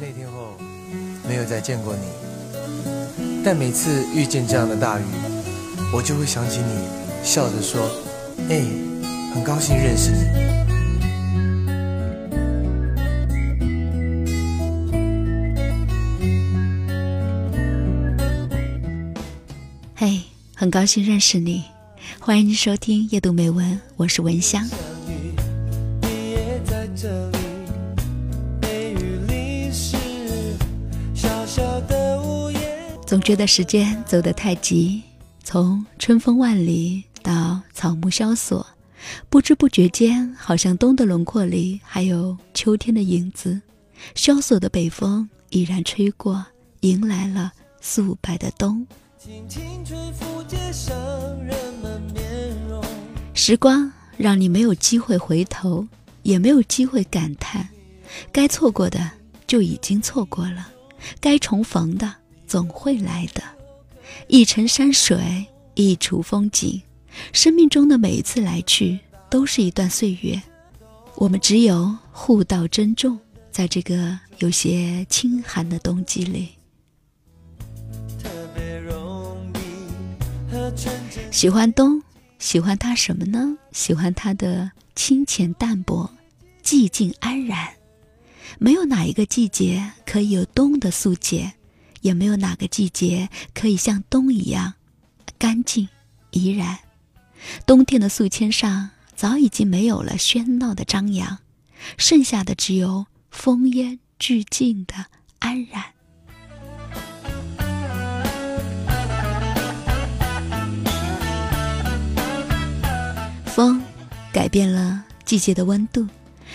那天后没有再见过你，但每次遇见这样的大雨，我就会想起你，笑着说：“哎，很高兴认识你。”嘿，很高兴认识你，欢迎您收听夜读美文，我是文香。总觉得时间走得太急，从春风万里到草木萧索，不知不觉间，好像冬的轮廓里还有秋天的影子。萧索的北风已然吹过，迎来了素白的冬。时光让你没有机会回头，也没有机会感叹，该错过的就已经错过了，该重逢的。总会来的，一程山水，一处风景，生命中的每一次来去，都是一段岁月。我们只有互道珍重，在这个有些清寒的冬季里。喜欢冬，喜欢它什么呢？喜欢它的清浅淡泊，寂静安然。没有哪一个季节可以有冬的素洁。也没有哪个季节可以像冬一样干净怡然。冬天的素笺上早已经没有了喧闹的张扬，剩下的只有风烟俱静的安然。风改变了季节的温度，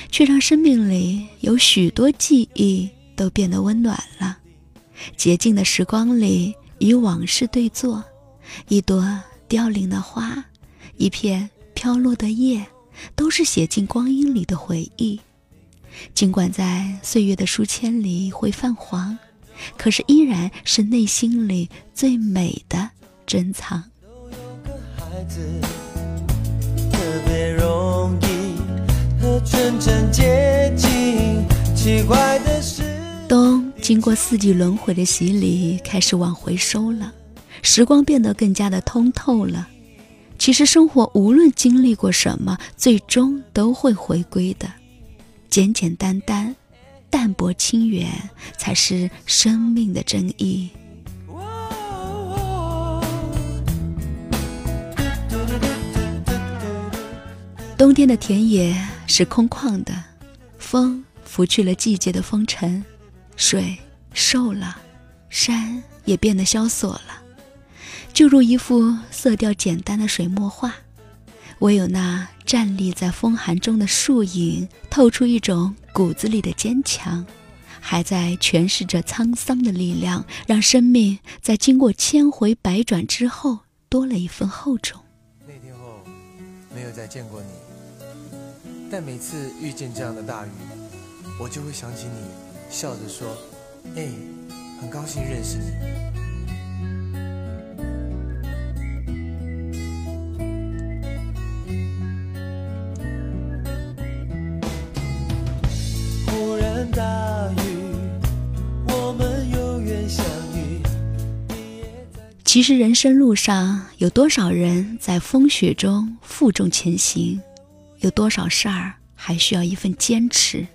却让生命里有许多记忆都变得温暖了。洁净的时光里，与往事对坐，一朵凋零的花，一片飘落的叶，都是写进光阴里的回忆。尽管在岁月的书签里会泛黄，可是依然是内心里最美的珍藏。奇怪的是。经过四季轮回的洗礼，开始往回收了，时光变得更加的通透了。其实生活无论经历过什么，最终都会回归的。简简单单、淡泊清远，才是生命的真意。冬天的田野是空旷的，风拂去了季节的风尘。水瘦了，山也变得萧索了，就如一幅色调简单的水墨画。唯有那站立在风寒中的树影，透出一种骨子里的坚强，还在诠释着沧桑的力量，让生命在经过千回百转之后，多了一份厚重。那天后，没有再见过你，但每次遇见这样的大雨，我就会想起你。笑着说：“哎，很高兴认识你。”，其实人生路上有多少人在风雪中负重前行，有多少事儿还需要一份坚持。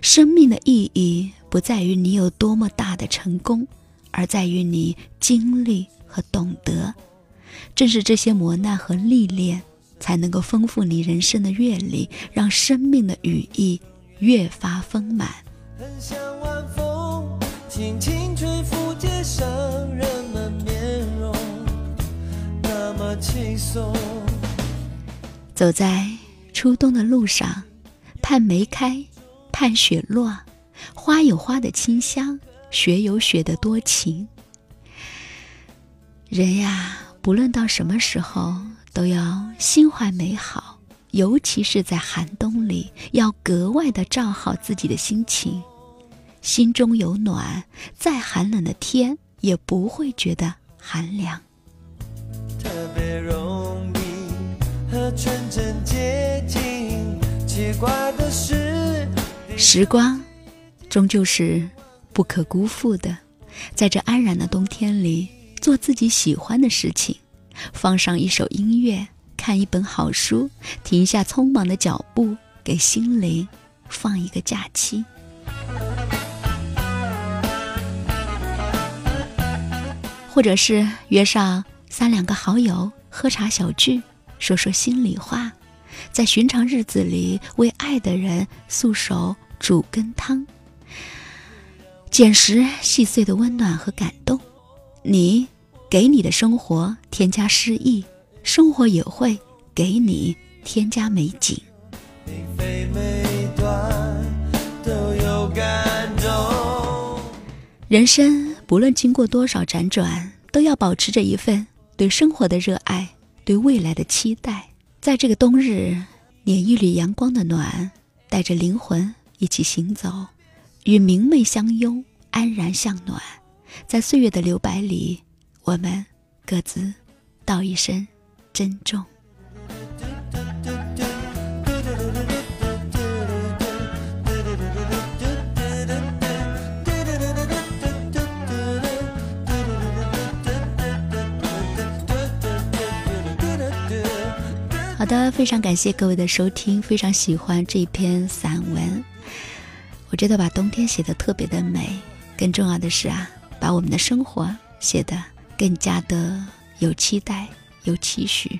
生命的意义不在于你有多么大的成功，而在于你经历和懂得。正是这些磨难和历练，才能够丰富你人生的阅历，让生命的羽翼越发丰满。轻轻吹拂街上人们面容，那么轻松。走在初冬的路上，盼梅开。看雪落，花有花的清香，雪有雪的多情。人呀，不论到什么时候，都要心怀美好，尤其是在寒冬里，要格外的照好自己的心情。心中有暖，再寒冷的天也不会觉得寒凉。特别时光，终究是不可辜负的。在这安然的冬天里，做自己喜欢的事情，放上一首音乐，看一本好书，停下匆忙的脚步，给心灵放一个假期。或者是约上三两个好友喝茶小聚，说说心里话，在寻常日子里为爱的人素手煮羹汤。捡拾细碎的温暖和感动，你给你的生活添加诗意，生活也会给你添加美景。每每每段都有感动人生不论经过多少辗转，都要保持着一份对生活的热爱，对未来的期待。在这个冬日，捻一缕阳光的暖，带着灵魂一起行走。与明媚相拥，安然向暖，在岁月的留白里，我们各自道一声珍重。好的，非常感谢各位的收听，非常喜欢这篇散文。我觉得把冬天写的特别的美，更重要的是啊，把我们的生活写的更加的有期待、有期许。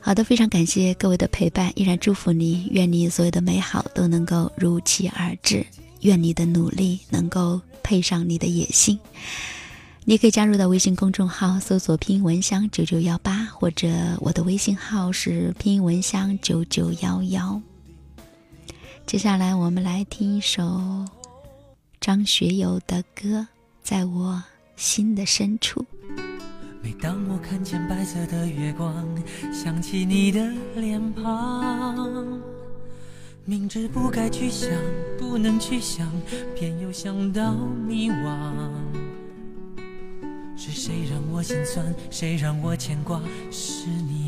好的，非常感谢各位的陪伴，依然祝福你，愿你所有的美好都能够如期而至，愿你的努力能够配上你的野心。你可以加入到微信公众号，搜索“拼音文香九九幺八”，或者我的微信号是“拼音文香九九幺幺”。接下来，我们来听一首张学友的歌《在我心的深处》。每当我看见白色的月光，想起你的脸庞，明知不该去想，不能去想，偏又想到迷惘。是谁让我心酸？谁让我牵挂？是你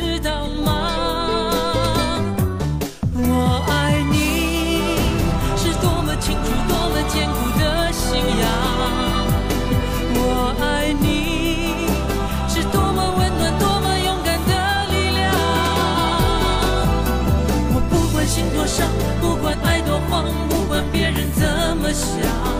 笑